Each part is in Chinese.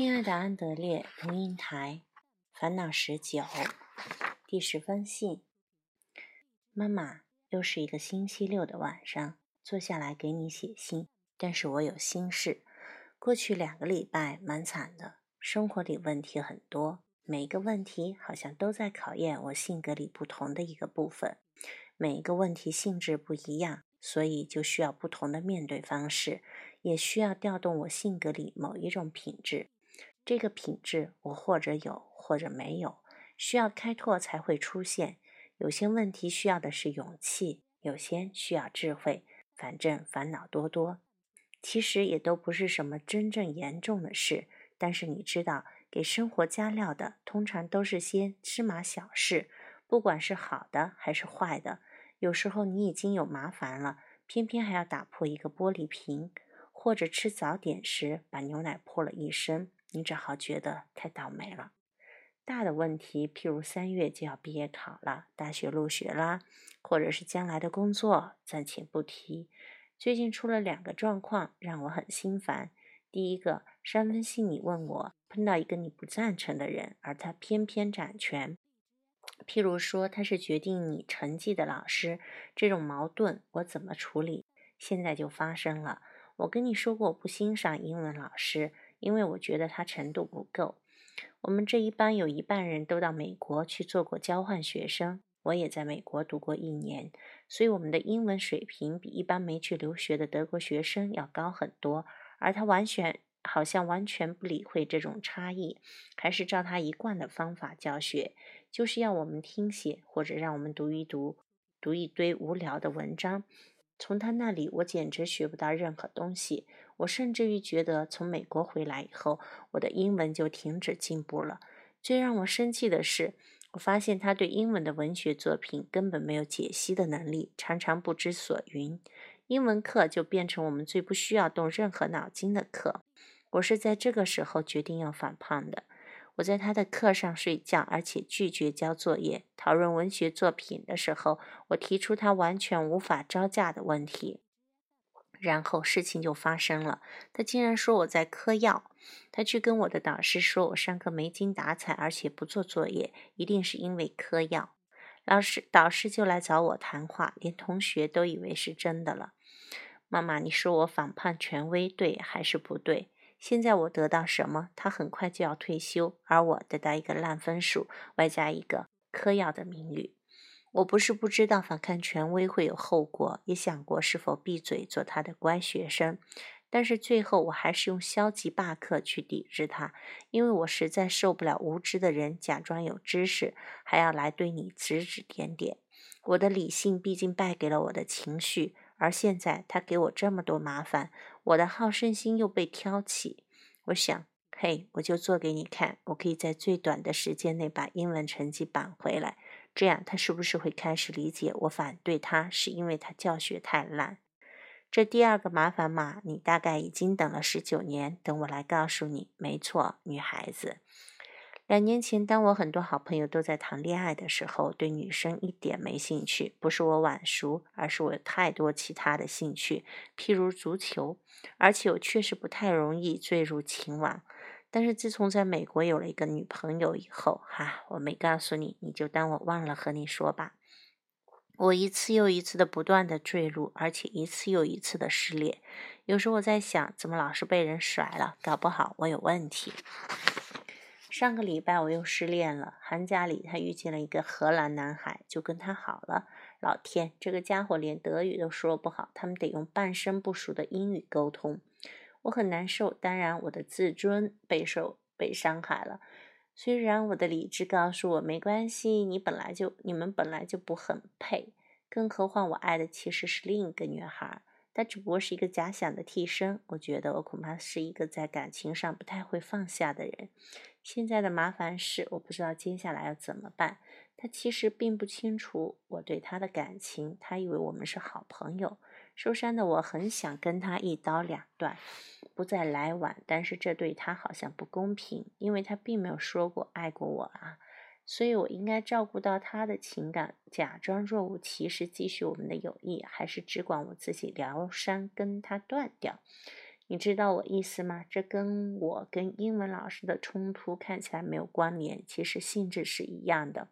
亲爱的安德烈，录音台，烦恼十九，第十封信。妈妈，又是一个星期六的晚上，坐下来给你写信。但是我有心事。过去两个礼拜蛮惨的，生活里问题很多，每一个问题好像都在考验我性格里不同的一个部分。每一个问题性质不一样，所以就需要不同的面对方式，也需要调动我性格里某一种品质。这个品质我或者有，或者没有，需要开拓才会出现。有些问题需要的是勇气，有些需要智慧。反正烦恼多多，其实也都不是什么真正严重的事。但是你知道，给生活加料的，通常都是些芝麻小事，不管是好的还是坏的。有时候你已经有麻烦了，偏偏还要打破一个玻璃瓶，或者吃早点时把牛奶泼了一身。你只好觉得太倒霉了。大的问题，譬如三月就要毕业考了，大学入学啦，或者是将来的工作，暂且不提。最近出了两个状况，让我很心烦。第一个，上封信你问我碰到一个你不赞成的人，而他偏偏掌权，譬如说他是决定你成绩的老师，这种矛盾我怎么处理？现在就发生了。我跟你说过，我不欣赏英文老师。因为我觉得他程度不够。我们这一班有一半人都到美国去做过交换学生，我也在美国读过一年，所以我们的英文水平比一般没去留学的德国学生要高很多。而他完全好像完全不理会这种差异，还是照他一贯的方法教学，就是要我们听写或者让我们读一读，读一堆无聊的文章。从他那里，我简直学不到任何东西。我甚至于觉得，从美国回来以后，我的英文就停止进步了。最让我生气的是，我发现他对英文的文学作品根本没有解析的能力，常常不知所云。英文课就变成我们最不需要动任何脑筋的课。我是在这个时候决定要反叛的。我在他的课上睡觉，而且拒绝交作业。讨论文学作品的时候，我提出他完全无法招架的问题，然后事情就发生了。他竟然说我在嗑药。他去跟我的导师说我上课没精打采，而且不做作业，一定是因为嗑药。老师、导师就来找我谈话，连同学都以为是真的了。妈妈，你说我反叛权威对还是不对？现在我得到什么？他很快就要退休，而我得到一个烂分数，外加一个嗑药的名誉。我不是不知道反抗权威会有后果，也想过是否闭嘴做他的乖学生，但是最后我还是用消极罢课去抵制他，因为我实在受不了无知的人假装有知识，还要来对你指指点点。我的理性毕竟败给了我的情绪。而现在他给我这么多麻烦，我的好胜心又被挑起。我想，嘿，我就做给你看，我可以在最短的时间内把英文成绩扳回来。这样他是不是会开始理解我反对他是因为他教学太烂？这第二个麻烦嘛，你大概已经等了十九年，等我来告诉你。没错，女孩子。两年前，当我很多好朋友都在谈恋爱的时候，对女生一点没兴趣。不是我晚熟，而是我有太多其他的兴趣，譬如足球。而且我确实不太容易坠入情网。但是自从在美国有了一个女朋友以后，哈，我没告诉你，你就当我忘了和你说吧。我一次又一次的不断的坠入，而且一次又一次的失恋。有时候我在想，怎么老是被人甩了？搞不好我有问题。上个礼拜我又失恋了。寒假里，他遇见了一个荷兰男孩，就跟他好了。老天，这个家伙连德语都说不好，他们得用半生不熟的英语沟通。我很难受，当然我的自尊备受被伤害了。虽然我的理智告诉我没关系，你本来就你们本来就不很配，更何况我爱的其实是另一个女孩，他只不过是一个假想的替身。我觉得我恐怕是一个在感情上不太会放下的人。现在的麻烦是，我不知道接下来要怎么办。他其实并不清楚我对他的感情，他以为我们是好朋友。受伤的我很想跟他一刀两断，不再来往。但是这对他好像不公平，因为他并没有说过爱过我啊。所以我应该照顾到他的情感，假装若无其事继续我们的友谊，还是只管我自己疗伤，跟他断掉？你知道我意思吗？这跟我跟英文老师的冲突看起来没有关联，其实性质是一样的。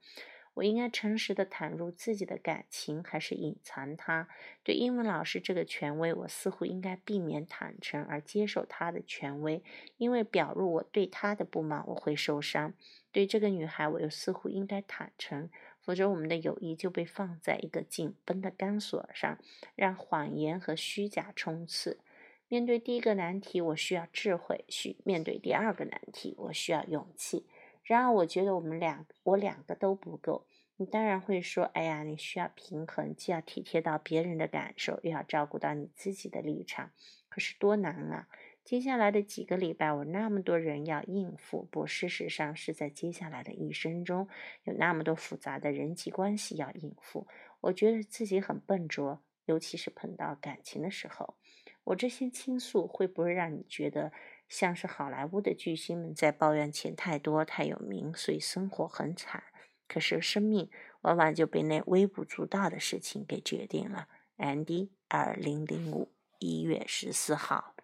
我应该诚实的袒露自己的感情，还是隐藏它？对英文老师这个权威，我似乎应该避免坦诚，而接受他的权威，因为表露我对他的不满，我会受伤。对这个女孩，我又似乎应该坦诚，否则我们的友谊就被放在一个紧绷的钢索上，让谎言和虚假冲刺。面对第一个难题，我需要智慧；需面对第二个难题，我需要勇气。然而，我觉得我们两我两个都不够。你当然会说：“哎呀，你需要平衡，既要体贴到别人的感受，又要照顾到你自己的立场。可是多难啊！接下来的几个礼拜，我那么多人要应付，不，事实上是在接下来的一生中，有那么多复杂的人际关系要应付。我觉得自己很笨拙，尤其是碰到感情的时候。”我这些倾诉会不会让你觉得像是好莱坞的巨星们在抱怨钱太多、太有名，所以生活很惨？可是生命往往就被那微不足道的事情给决定了。Andy，二零零五一月十四号。